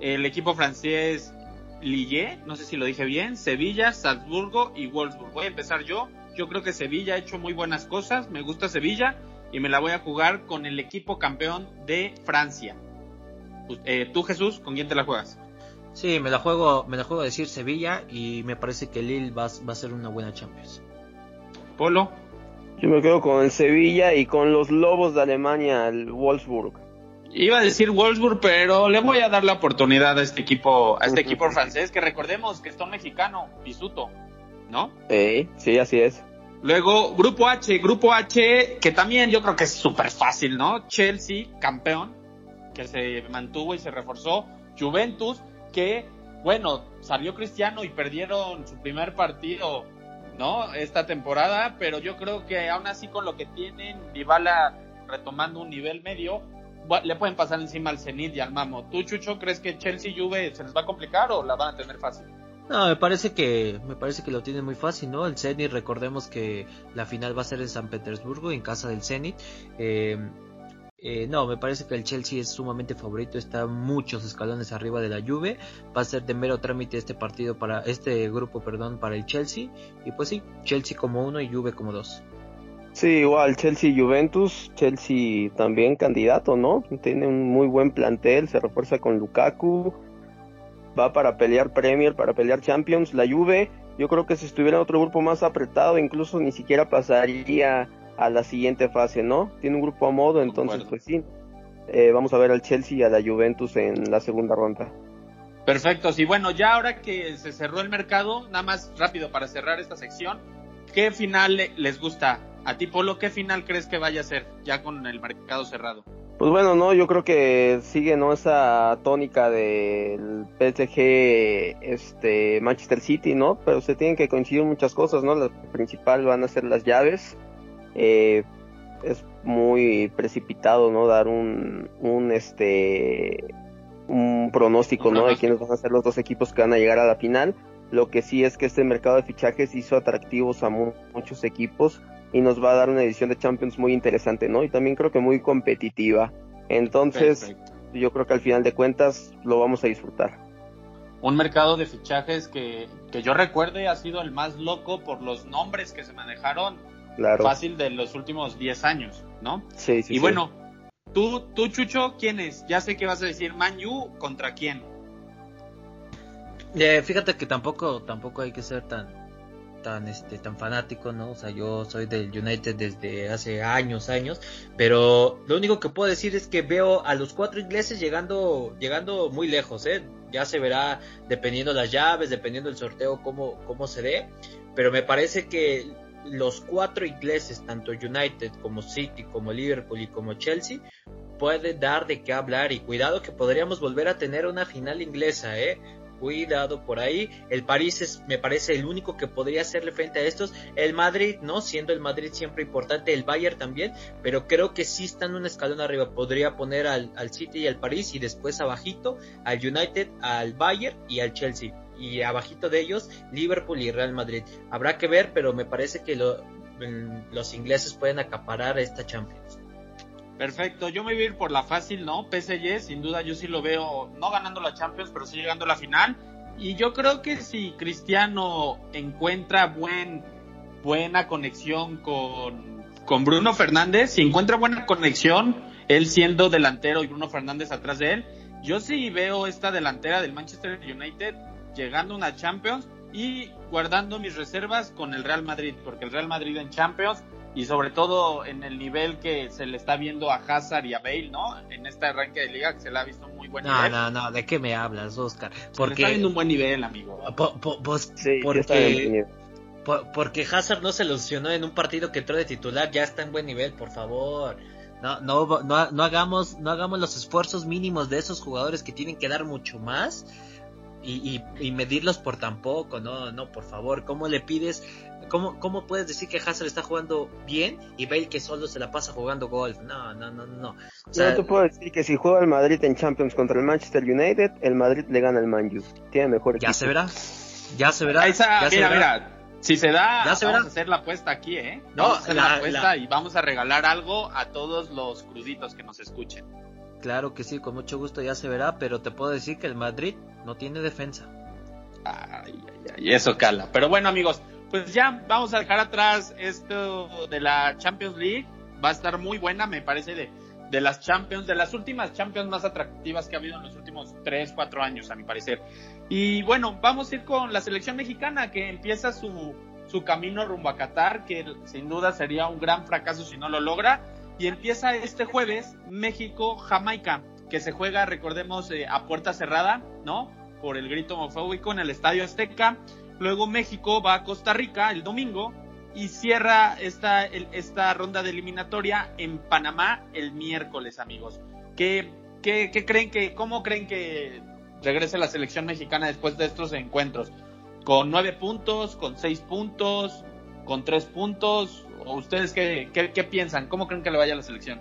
El equipo francés Lille, no sé si lo dije bien, Sevilla, Salzburgo y Wolfsburg. Voy a empezar yo. Yo creo que Sevilla ha hecho muy buenas cosas. Me gusta Sevilla y me la voy a jugar con el equipo campeón de Francia. Eh, tú, Jesús, ¿con quién te la juegas? Sí, me la juego, me la juego a decir Sevilla y me parece que Lille va, va a ser una buena Champions. Polo. Yo me quedo con el Sevilla y con los Lobos de Alemania, el Wolfsburg. Iba a decir Wolfsburg, pero le voy a dar la oportunidad a este equipo, a este (laughs) equipo francés, que recordemos que está un mexicano, Pisuto. ¿No? sí, así es. Luego, Grupo H, Grupo H, que también yo creo que es súper fácil, ¿no? Chelsea, campeón, que se mantuvo y se reforzó. Juventus, que, bueno, salió Cristiano y perdieron su primer partido, ¿no? Esta temporada, pero yo creo que aún así con lo que tienen, Dybala retomando un nivel medio, le pueden pasar encima al Zenit y al Mamo. ¿Tú, Chucho, crees que Chelsea y Juve se les va a complicar o la van a tener fácil? No, me parece que me parece que lo tiene muy fácil, ¿no? El Zenit, recordemos que la final va a ser en San Petersburgo, en casa del Zenit. Eh, eh, no, me parece que el Chelsea es sumamente favorito, está muchos escalones arriba de la Juve. Va a ser de mero trámite este partido para este grupo, perdón, para el Chelsea. Y pues sí, Chelsea como uno y Juve como dos. Sí, igual Chelsea Juventus, Chelsea también candidato, ¿no? Tiene un muy buen plantel, se refuerza con Lukaku, va para pelear Premier, para pelear Champions. La Juve, yo creo que si estuviera en otro grupo más apretado, incluso ni siquiera pasaría a la siguiente fase, ¿no? Tiene un grupo a modo, entonces pues sí. Eh, vamos a ver al Chelsea y a la Juventus en la segunda ronda. Perfecto, sí, bueno, ya ahora que se cerró el mercado, nada más rápido para cerrar esta sección, ¿qué final les gusta? A ti, Polo, ¿qué final crees que vaya a ser ya con el mercado cerrado? Pues bueno, no, yo creo que sigue no esa tónica del PSG, este Manchester City, ¿no? Pero se tienen que coincidir muchas cosas, ¿no? La principal van a ser las llaves. Eh, es muy precipitado, ¿no? Dar un, un este un pronóstico, ¿no? De quiénes van a ser los dos equipos que van a llegar a la final. Lo que sí es que este mercado de fichajes hizo atractivos a muchos equipos y nos va a dar una edición de Champions muy interesante, ¿no? Y también creo que muy competitiva. Entonces, yo creo que al final de cuentas lo vamos a disfrutar. Un mercado de fichajes que, que yo recuerde ha sido el más loco por los nombres que se manejaron claro. fácil de los últimos 10 años, ¿no? Sí, sí. Y bueno, tú, tú, Chucho, ¿quién es? Ya sé que vas a decir Man contra quién. Eh, fíjate que tampoco, tampoco hay que ser tan, tan este tan fanático, ¿no? O sea, yo soy del United desde hace años, años, pero lo único que puedo decir es que veo a los cuatro ingleses llegando llegando muy lejos, ¿eh? Ya se verá dependiendo las llaves, dependiendo el sorteo cómo cómo se dé, pero me parece que los cuatro ingleses, tanto United como City, como Liverpool y como Chelsea, puede dar de qué hablar y cuidado que podríamos volver a tener una final inglesa, ¿eh? Cuidado por ahí. El París es, me parece, el único que podría hacerle frente a estos. El Madrid, ¿no? Siendo el Madrid siempre importante, el Bayern también, pero creo que sí están un escalón arriba. Podría poner al, al City y al París y después abajito al United, al Bayern y al Chelsea. Y abajito de ellos, Liverpool y Real Madrid. Habrá que ver, pero me parece que lo, mm, los ingleses pueden acaparar esta Champions. Perfecto, yo me voy a ir por la fácil, ¿no? PSG, sin duda yo sí lo veo, no ganando la Champions, pero sí llegando a la final. Y yo creo que si Cristiano encuentra buen, buena conexión con, con Bruno Fernández, si encuentra buena conexión, él siendo delantero y Bruno Fernández atrás de él, yo sí veo esta delantera del Manchester United llegando a una Champions y guardando mis reservas con el Real Madrid, porque el Real Madrid en Champions y sobre todo en el nivel que se le está viendo a Hazard y a Bale, ¿no? En este arranque de liga que se le ha visto muy buen nivel. No, no, no, ¿de qué me hablas, Oscar? Porque está viendo un buen nivel, amigo. pues, sí, porque, porque Hazard no se lesionó en un partido que entró de titular, ya está en buen nivel, por favor. No, no, no, no hagamos, no hagamos los esfuerzos mínimos de esos jugadores que tienen que dar mucho más y, y, medirlos por tan poco, no, no, por favor, ¿cómo le pides, cómo, cómo puedes decir que Hazard está jugando bien y Bale que solo se la pasa jugando golf? No, no, no, no. O sea, Yo te puedo decir que si juega el Madrid en Champions contra el Manchester United, el Madrid le gana al Man Tiene mejor equipo. Ya se verá, ya se verá. Esa, mira, mira, si se da, vamos a hacer la apuesta aquí, ¿eh? Vamos a hacer la, apuesta y vamos a regalar algo a todos los cruditos que nos escuchen. Claro que sí, con mucho gusto ya se verá, pero te puedo decir que el Madrid no tiene defensa. Ay, ay, ay, eso cala. Pero bueno, amigos, pues ya vamos a dejar atrás esto de la Champions League. Va a estar muy buena, me parece, de, de las Champions, de las últimas Champions más atractivas que ha habido en los últimos 3, 4 años, a mi parecer. Y bueno, vamos a ir con la selección mexicana que empieza su, su camino rumbo a Qatar, que sin duda sería un gran fracaso si no lo logra y empieza este jueves México-Jamaica, que se juega, recordemos, eh, a puerta cerrada, ¿no? Por el grito homofóbico en el Estadio Azteca. Luego México va a Costa Rica el domingo y cierra esta, esta ronda de eliminatoria en Panamá el miércoles, amigos. ¿Qué, qué, qué creen que, cómo creen que regrese la selección mexicana después de estos encuentros? ¿Con nueve puntos? ¿Con seis puntos? ¿Con tres puntos? ustedes qué, qué, piensan? ¿Cómo creen que le vaya la selección?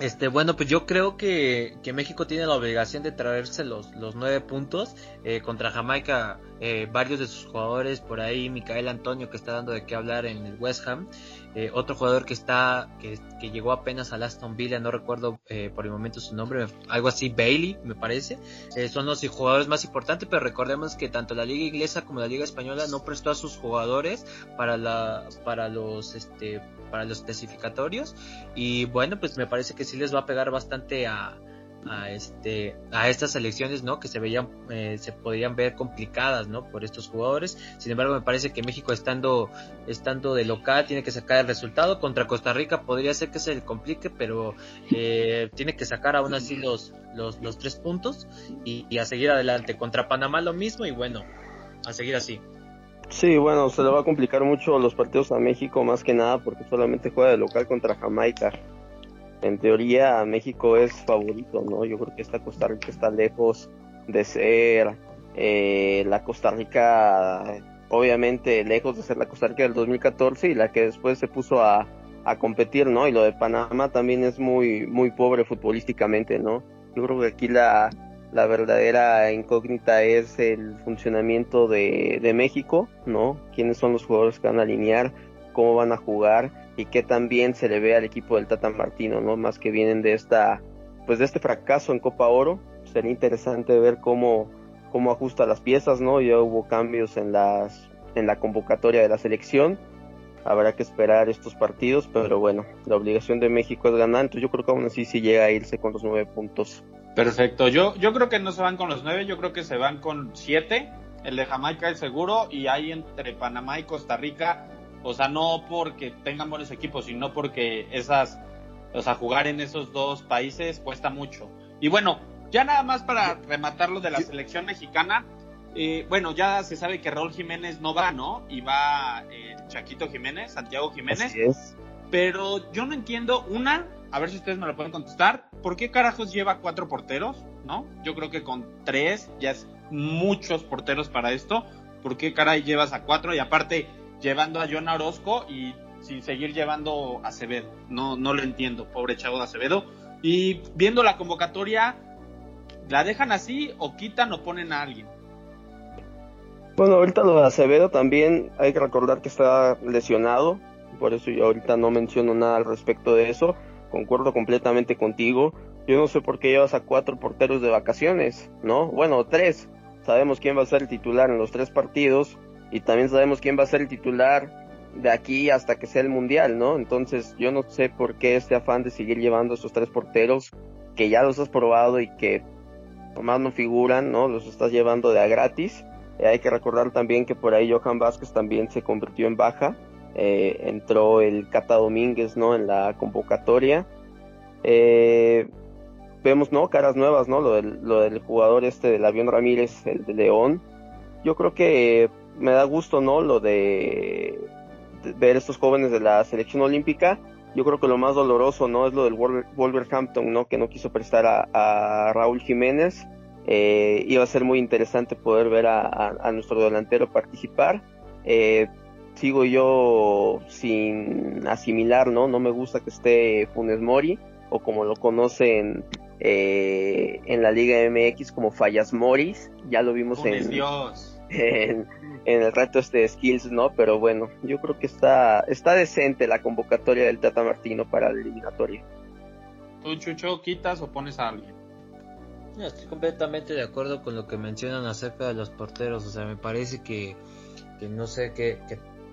Este, bueno, pues yo creo que, que, México tiene la obligación de traerse los, los nueve puntos. Eh, contra Jamaica, eh, varios de sus jugadores, por ahí Micael Antonio que está dando de qué hablar en el West Ham. Eh, otro jugador que está, que, que, llegó apenas a Aston Villa, no recuerdo eh, por el momento su nombre, algo así, Bailey, me parece. Eh, son los jugadores más importantes, pero recordemos que tanto la liga inglesa como la liga española no prestó a sus jugadores para la, para los, este, para los especificatorios. Y bueno, pues me parece que sí les va a pegar bastante a, este a estas elecciones no que se veían eh, se podían ver complicadas no por estos jugadores. Sin embargo me parece que México estando estando de local tiene que sacar el resultado. Contra Costa Rica podría ser que se le complique pero eh, tiene que sacar aún así los los, los tres puntos y, y a seguir adelante. Contra Panamá lo mismo y bueno a seguir así. Sí, bueno, se le va a complicar mucho los partidos a México más que nada porque solamente juega de local contra Jamaica en teoría México es favorito, ¿no? Yo creo que esta Costa Rica está lejos de ser eh, la Costa Rica, obviamente lejos de ser la Costa Rica del 2014 y la que después se puso a, a competir, ¿no? Y lo de Panamá también es muy, muy pobre futbolísticamente, ¿no? Yo creo que aquí la, la verdadera incógnita es el funcionamiento de, de México, ¿no? ¿Quiénes son los jugadores que van a alinear? ¿Cómo van a jugar? Y que también se le ve al equipo del Tata Martino, ¿no? Más que vienen de esta, pues de este fracaso en Copa Oro, sería interesante ver cómo, cómo ajusta las piezas, ¿no? Ya hubo cambios en las, en la convocatoria de la selección, habrá que esperar estos partidos, pero bueno, la obligación de México es ganar, entonces yo creo que aún así sí llega a irse con los nueve puntos. Perfecto, yo, yo creo que no se van con los nueve, yo creo que se van con siete, el de Jamaica es seguro, y ahí entre Panamá y Costa Rica o sea, no porque tengan buenos equipos, sino porque esas, o sea, jugar en esos dos países cuesta mucho. Y bueno, ya nada más para rematar lo de la selección mexicana, eh, bueno, ya se sabe que Raúl Jiménez no va, ¿no? Y va eh, Chaquito Jiménez, Santiago Jiménez. Así es. Pero yo no entiendo, una, a ver si ustedes me lo pueden contestar, ¿por qué carajos lleva cuatro porteros? ¿No? Yo creo que con tres ya es muchos porteros para esto. ¿Por qué caray llevas a cuatro? Y aparte, llevando a John Orozco y sin seguir llevando a Acevedo. No, no lo entiendo, pobre chavo de Acevedo. Y viendo la convocatoria, ¿la dejan así o quitan o ponen a alguien? Bueno, ahorita lo de Acevedo también hay que recordar que está lesionado, por eso yo ahorita no menciono nada al respecto de eso. Concuerdo completamente contigo. Yo no sé por qué llevas a cuatro porteros de vacaciones, ¿no? Bueno, tres. Sabemos quién va a ser el titular en los tres partidos y también sabemos quién va a ser el titular de aquí hasta que sea el mundial, ¿no? Entonces yo no sé por qué este afán de seguir llevando a esos tres porteros que ya los has probado y que nomás no figuran, ¿no? Los estás llevando de a gratis. Eh, hay que recordar también que por ahí Johan Vázquez también se convirtió en baja. Eh, entró el Cata Domínguez, ¿no? En la convocatoria. Eh, vemos, ¿no? Caras nuevas, ¿no? Lo del, lo del jugador este del avión Ramírez, el de León. Yo creo que me da gusto, ¿no? Lo de, ver estos jóvenes de la selección olímpica. Yo creo que lo más doloroso, ¿no? Es lo del Wolverhampton, ¿no? Que no quiso prestar a, Raúl Jiménez. Eh, iba a ser muy interesante poder ver a, nuestro delantero participar. Eh, sigo yo sin asimilar, ¿no? No me gusta que esté Funes Mori, o como lo conocen eh, en la Liga MX como Fallas Moris. Ya lo vimos en, en, en el reto este de skills, ¿no? Pero bueno, yo creo que está, está decente la convocatoria del Tata Martino para la eliminatoria. ¿Tú, Chucho, quitas o pones a alguien? estoy completamente de acuerdo con lo que mencionan acerca de los porteros. O sea, me parece que, que no sé qué,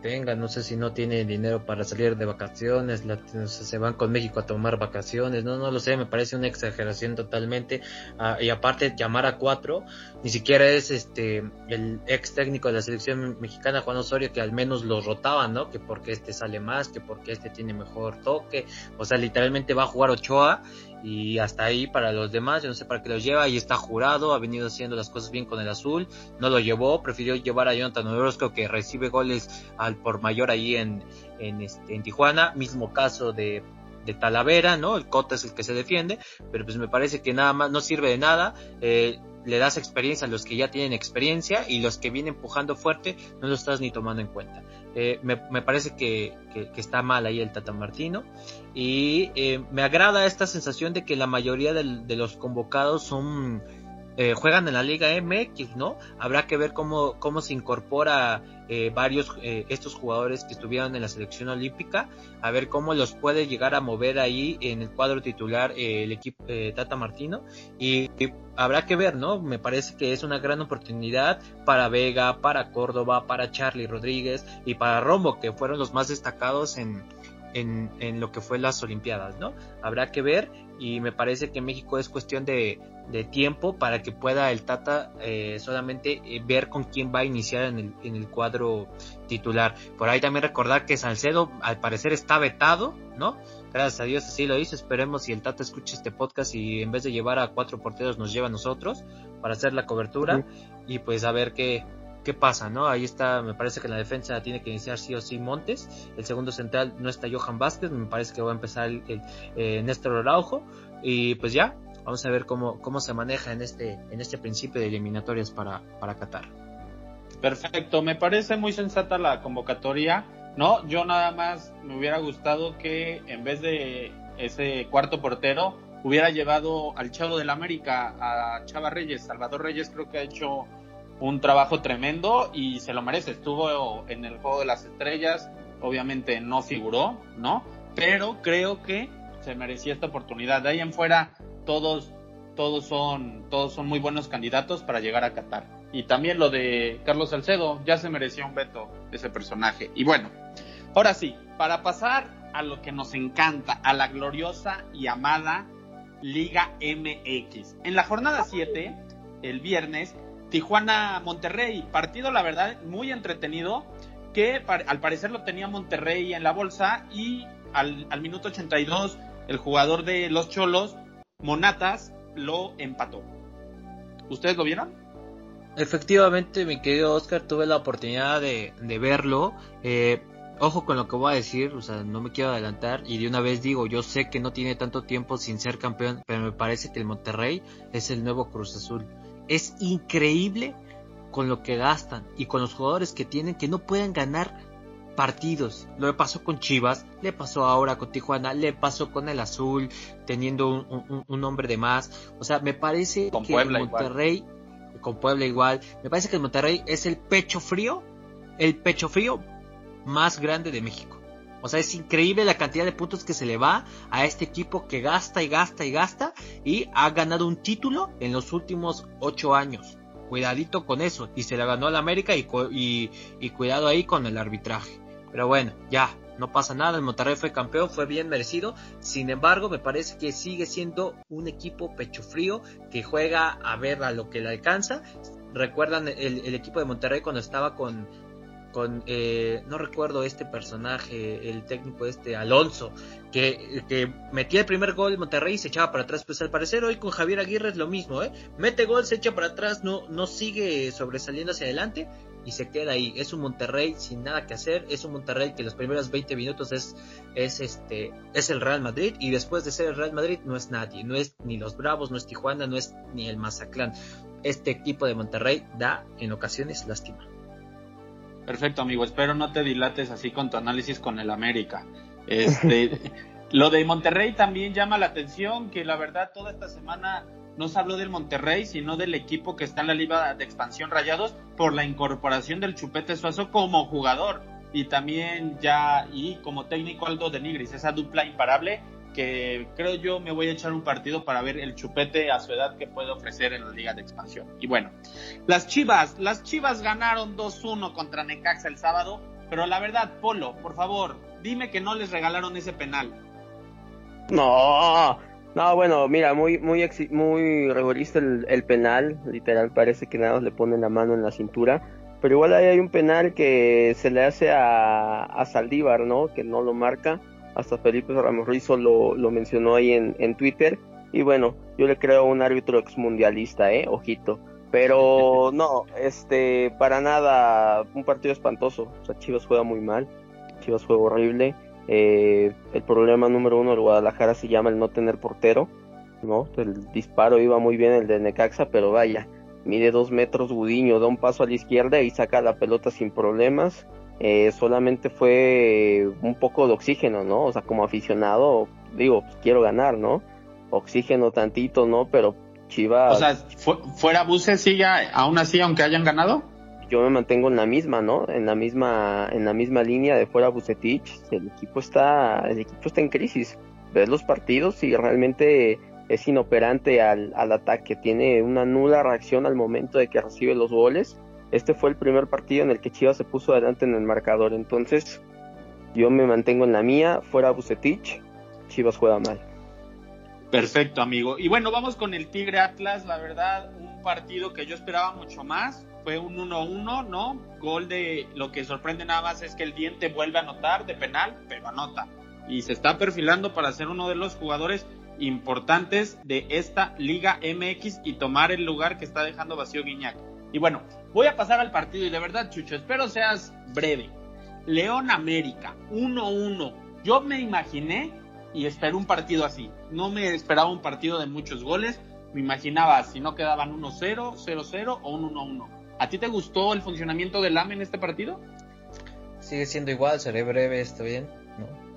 tenga, no sé si no tiene dinero para salir de vacaciones, se van con México a tomar vacaciones, no, no lo sé, me parece una exageración totalmente. Ah, y aparte, llamar a cuatro, ni siquiera es este el ex técnico de la selección mexicana, Juan Osorio, que al menos lo rotaban, ¿no? Que porque este sale más, que porque este tiene mejor toque, o sea, literalmente va a jugar Ochoa y hasta ahí para los demás, yo no sé para qué los lleva, y está jurado, ha venido haciendo las cosas bien con el azul, no lo llevó, prefirió llevar a Jonathan Orozco que recibe goles al por mayor ahí en, en, este, en Tijuana, mismo caso de, de Talavera, ¿no? El Cota es el que se defiende, pero pues me parece que nada más no sirve de nada. Eh, le das experiencia a los que ya tienen experiencia y los que vienen empujando fuerte no lo estás ni tomando en cuenta. Eh, me, parece que, está mal ahí el Tata Martino y eh, me agrada esta sensación de que la mayoría de los convocados son eh, juegan en la Liga MX, ¿no? Habrá que ver cómo, cómo se incorpora eh, varios eh, estos jugadores que estuvieron en la selección olímpica, a ver cómo los puede llegar a mover ahí en el cuadro titular el equipo Tata Martino y, habrá que ver, ¿no? Me parece que es una gran oportunidad para Vega, para Córdoba, para Charlie Rodríguez y para Rombo, que fueron los más destacados en, en, en, lo que fue las Olimpiadas, ¿no? Habrá que ver y me parece que México es cuestión de, de tiempo para que pueda el Tata eh, solamente eh, ver con quién va a iniciar en el, en el cuadro titular. Por ahí también recordar que Salcedo al parecer está vetado, ¿no? Gracias a Dios así lo hizo. Esperemos si el Tata escucha este podcast y en vez de llevar a cuatro porteros nos lleva a nosotros para hacer la cobertura y pues a ver qué, qué pasa, ¿no? Ahí está, me parece que la defensa tiene que iniciar sí o sí Montes. El segundo central no está Johan Vázquez, me parece que va a empezar el, eh, Néstor Araujo. Y pues ya, vamos a ver cómo, cómo se maneja en este, en este principio de eliminatorias para, para Qatar. Perfecto, me parece muy sensata la convocatoria. No, yo nada más me hubiera gustado que en vez de ese cuarto portero hubiera llevado al Chavo del América, a Chava Reyes. Salvador Reyes creo que ha hecho un trabajo tremendo y se lo merece. Estuvo en el Juego de las Estrellas, obviamente no figuró, ¿no? Pero creo que se merecía esta oportunidad. De ahí en fuera, todos, todos son, todos son muy buenos candidatos para llegar a Qatar. Y también lo de Carlos Salcedo, ya se merecía un veto ese personaje. Y bueno, ahora sí, para pasar a lo que nos encanta, a la gloriosa y amada Liga MX. En la jornada 7, el viernes, Tijuana Monterrey, partido la verdad muy entretenido que al parecer lo tenía Monterrey en la bolsa y al, al minuto 82 el jugador de los Cholos, Monatas, lo empató. ¿Ustedes lo vieron? Efectivamente, mi querido Oscar, tuve la oportunidad de, de verlo. Eh, ojo con lo que voy a decir, o sea, no me quiero adelantar y de una vez digo, yo sé que no tiene tanto tiempo sin ser campeón, pero me parece que el Monterrey es el nuevo Cruz Azul es increíble con lo que gastan y con los jugadores que tienen que no pueden ganar partidos. Lo pasó con Chivas, le pasó ahora con Tijuana, le pasó con el Azul, teniendo un, hombre de más. O sea, me parece que el Monterrey, con Puebla igual, me parece que el Monterrey es el pecho frío, el pecho frío más grande de México. O sea, es increíble la cantidad de puntos que se le va a este equipo que gasta y gasta y gasta y ha ganado un título en los últimos ocho años. Cuidadito con eso. Y se la ganó al América y, y, cuidado ahí con el arbitraje. Pero bueno, ya, no pasa nada, el Monterrey fue campeón, fue bien merecido. Sin embargo, me parece que sigue siendo un equipo pecho frío que juega a ver a lo que le alcanza. Recuerdan el equipo de Monterrey cuando estaba con con eh, no recuerdo este personaje, el técnico este Alonso, que, metía el primer gol Monterrey y se echaba para atrás. Pues al parecer hoy con Javier Aguirre es lo mismo, ¿eh? Mete gol, se echa para atrás, no, no sigue sobresaliendo hacia adelante y se queda ahí. Es un Monterrey sin nada que hacer, es un Monterrey que los primeros 20 minutos es, es este, es el Real Madrid y después de ser el Real Madrid no es nadie, no es ni los Bravos, no es Tijuana, no es ni el Mazaclán. Este equipo de Monterrey da en ocasiones lástima. Perfecto, amigo. Espero no te dilates así con tu análisis con el América. Este, (laughs) lo de Monterrey también llama la atención, que la verdad toda esta semana no se habló del Monterrey, sino del equipo que está en la Liga de Expansión Rayados por la incorporación del Chupete Suazo como jugador y también ya y como técnico Aldo de Nigris, esa dupla imparable que creo yo me voy a echar un partido para ver el chupete a su edad que puede ofrecer en la liga de expansión. Y bueno, las Chivas, las Chivas ganaron 2-1 contra Necaxa el sábado, pero la verdad, Polo, por favor, dime que no les regalaron ese penal. No, no, bueno, mira, muy muy muy rigorista el, penal, literal parece que nada le ponen la mano en la cintura, pero igual ahí hay un penal que se le hace a, a Saldívar, ¿no? Que no lo marca hasta Felipe Ramos Rizo lo, lo mencionó ahí en, en, Twitter. Y bueno, yo le creo un árbitro exmundialista, ¿eh? Ojito. Pero (laughs) no, este, para nada, un partido espantoso. O sea, Chivas juega muy mal, Chivas juega horrible. Eh, el problema número uno de Guadalajara se llama el no tener portero. ¿no? El disparo iba muy bien el de Necaxa, pero vaya, mide dos metros Gudiño, da un paso a la izquierda y saca la pelota sin problemas. Eh, solamente fue un poco de oxígeno, ¿no? O sea, como aficionado, digo, pues, quiero ganar, ¿no? Oxígeno tantito, ¿no? Pero Chivas... O sea, fuera buses sigue aún así, aunque hayan ganado. Yo me mantengo en la misma, ¿no? En la misma, en la misma línea de fuera Bucetich. El equipo está, el equipo está en crisis. Ves los partidos y realmente es inoperante al, al ataque. Tiene una nula reacción al momento de que recibe los goles este fue el primer partido en el que Chivas se puso adelante en el marcador. Entonces, yo me mantengo en la mía, fuera Bucetich, Chivas juega mal. Perfecto, amigo. Y bueno, vamos con el Tigre Atlas. La verdad, un partido que yo esperaba mucho más. Fue un 1-1, ¿no? Gol de lo que sorprende nada más es que el diente vuelve a anotar de penal, pero anota. Y se está perfilando para ser uno de los jugadores importantes de esta Liga MX y tomar el lugar que está dejando vacío Guiñac. Y bueno, voy a pasar al partido y de verdad, Chucho, espero seas breve. León América, 1-1. Yo me imaginé y esperé un partido así. No me esperaba un partido de muchos goles. Me imaginaba si no quedaban 1-0, 0-0 o un 1-1. ¿A ti te gustó el funcionamiento del AME en este partido? Sigue siendo igual, seré breve, está bien.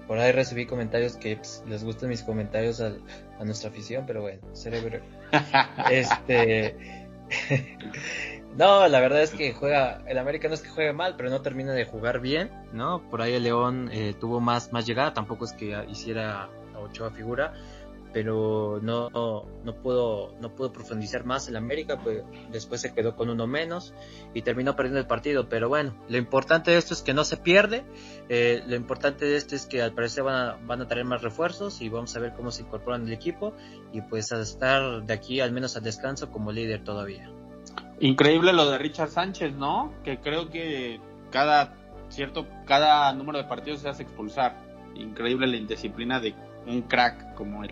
Por ahí recibí comentarios que pues, les gustan mis comentarios a nuestra afición, pero bueno, seré breve. (laughs) este. No, la verdad es que juega, el América no es que juegue mal, pero no termina de jugar bien, ¿no? Por ahí el León eh, tuvo más, más llegada, tampoco es que hiciera a Ochoa figura, pero no, no, pudo, no pudo profundizar más el América, pues después se quedó con uno menos y terminó perdiendo el partido. Pero bueno, lo importante de esto es que no se pierde, eh, lo importante de esto es que al parecer van a, van a traer más refuerzos y vamos a ver cómo se incorporan el equipo y pues a estar de aquí al menos al descanso como líder todavía. Increíble lo de Richard Sánchez, ¿no? Que creo que cada cierto, cada número de partidos se hace expulsar. Increíble la indisciplina de un crack como él.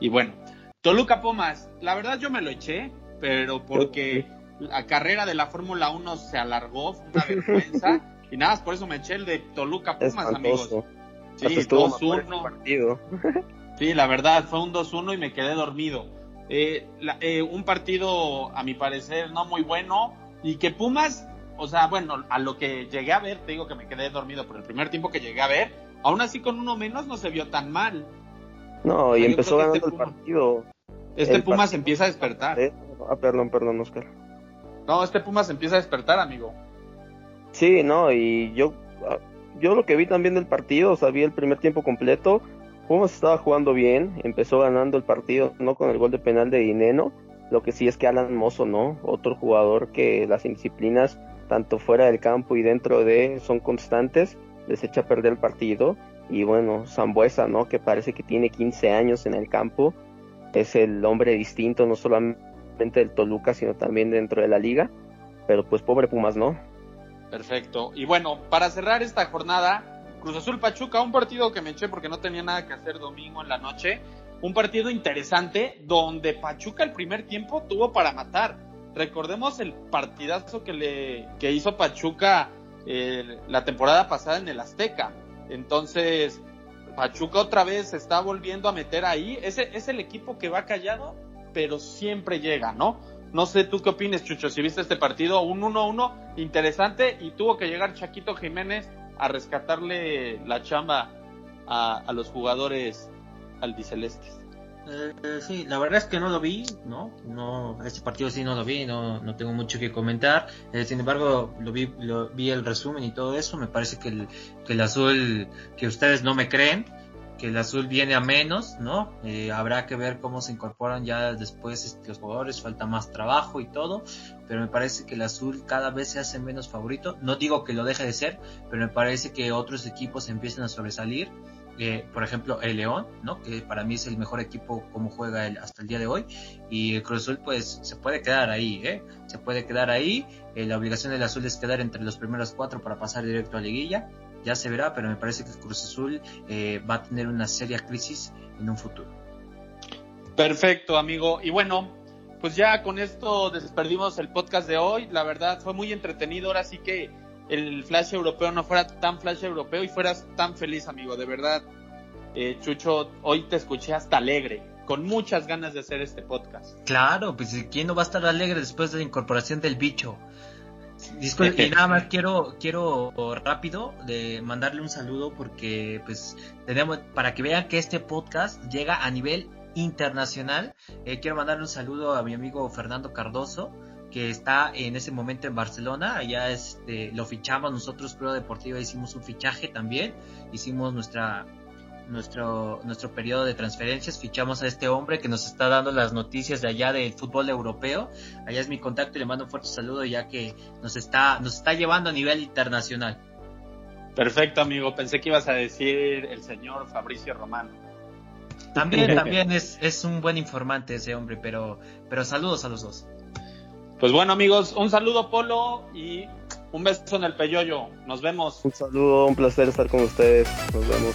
Y bueno, Toluca Pumas, la verdad yo me lo eché, pero porque la carrera de la Fórmula 1 se alargó, fue una vergüenza. (laughs) y nada más por eso me eché el de Toluca Pumas, amigos. Sí, 2-1. sí, la verdad, fue un 2-1 y me quedé dormido. Eh, eh, un partido, a mi parecer, no muy bueno. Y que Pumas, o sea, bueno, a lo que llegué a ver, te digo que me quedé dormido por el primer tiempo que llegué a ver, aún así con uno menos no se vio tan mal. No, y empezó ganando este el partido. Este Pumas empieza a despertar. Ah, perdón, perdón, Oscar. No, este Pumas empieza a despertar, amigo. Sí, no, y yo, ah, yo lo que vi también del partido, o sea, vi el primer tiempo completo Pumas estaba jugando bien, empezó ganando el partido, no con el gol de penal de Dineno, lo que sí es que Alan Mozo, ¿no? Otro jugador que las indisciplinas, tanto fuera del campo y dentro de, son constantes, les echa a perder el partido. Y bueno, Zambuesa, ¿no? Que parece que tiene 15 años en el campo, es el hombre distinto, no solamente del Toluca, sino también dentro de la liga. Pero pues pobre Pumas, ¿no? Perfecto. Y bueno, para cerrar esta jornada, Cruz Azul Pachuca, un partido que me eché porque no tenía nada que hacer domingo en la noche. Un partido interesante donde Pachuca el primer tiempo tuvo para matar. Recordemos el partidazo que le que hizo Pachuca eh, la temporada pasada en el Azteca. Entonces, Pachuca otra vez se está volviendo a meter ahí. Ese es el equipo que va callado, pero siempre llega, ¿no? No sé tú qué opinas, Chucho, si viste este partido, un 1-1 interesante y tuvo que llegar Chaquito Jiménez a rescatarle la chamba a, los jugadores albicelestes. Eh, sí, la verdad es que no lo vi, ¿no? no Este partido sí no lo vi, no, no tengo mucho que comentar. Eh, sin embargo, lo vi, lo, vi el resumen y todo eso. Me parece que el, que el azul, que ustedes no me creen, que el azul viene a menos, ¿no? Eh, habrá que ver cómo se incorporan ya después este, los jugadores, falta más trabajo y todo, pero me parece que el azul cada vez se hace menos favorito. No digo que lo deje de ser, pero me parece que otros equipos empiezan a sobresalir. Eh, por ejemplo, el León, ¿no? Que para mí es el mejor equipo como juega hasta el día de hoy. Y el Cruz Azul, pues, se puede quedar ahí, ¿eh? Se puede quedar ahí. Eh, la obligación del Azul es quedar entre los primeros cuatro para pasar directo a liguilla ya se verá, pero me parece que el Cruz Azul eh, va a tener una seria crisis en un futuro. Perfecto, amigo. Y bueno, pues ya con esto desperdimos el podcast de hoy. La verdad fue muy entretenido. Ahora sí que el flash europeo no fuera tan flash europeo y fueras tan feliz, amigo. De verdad, eh, Chucho, hoy te escuché hasta alegre. con muchas ganas de hacer este podcast. Claro, pues quién no va a estar alegre después de la incorporación del bicho. Disculpe, y nada más quiero, quiero rápido de mandarle un saludo porque pues tenemos, para que vean que este podcast llega a nivel internacional, eh, quiero mandarle un saludo a mi amigo Fernando Cardoso, que está en ese momento en Barcelona, allá este, lo fichamos nosotros, Pro Deportiva, hicimos un fichaje también, hicimos nuestra nuestro, nuestro periodo de transferencias, fichamos a este hombre que nos está dando las noticias de allá del fútbol europeo. Allá es mi contacto y le mando un fuerte saludo ya que nos está, nos está llevando a nivel internacional. Perfecto, amigo. Pensé que ibas a decir el señor Fabricio Romano. También, (laughs) también es, es un buen informante ese hombre, pero, pero saludos a los dos. Pues bueno, amigos, un saludo, Polo, y un beso en el peyoyo. Nos vemos. Un saludo, un placer estar con ustedes. Nos vemos.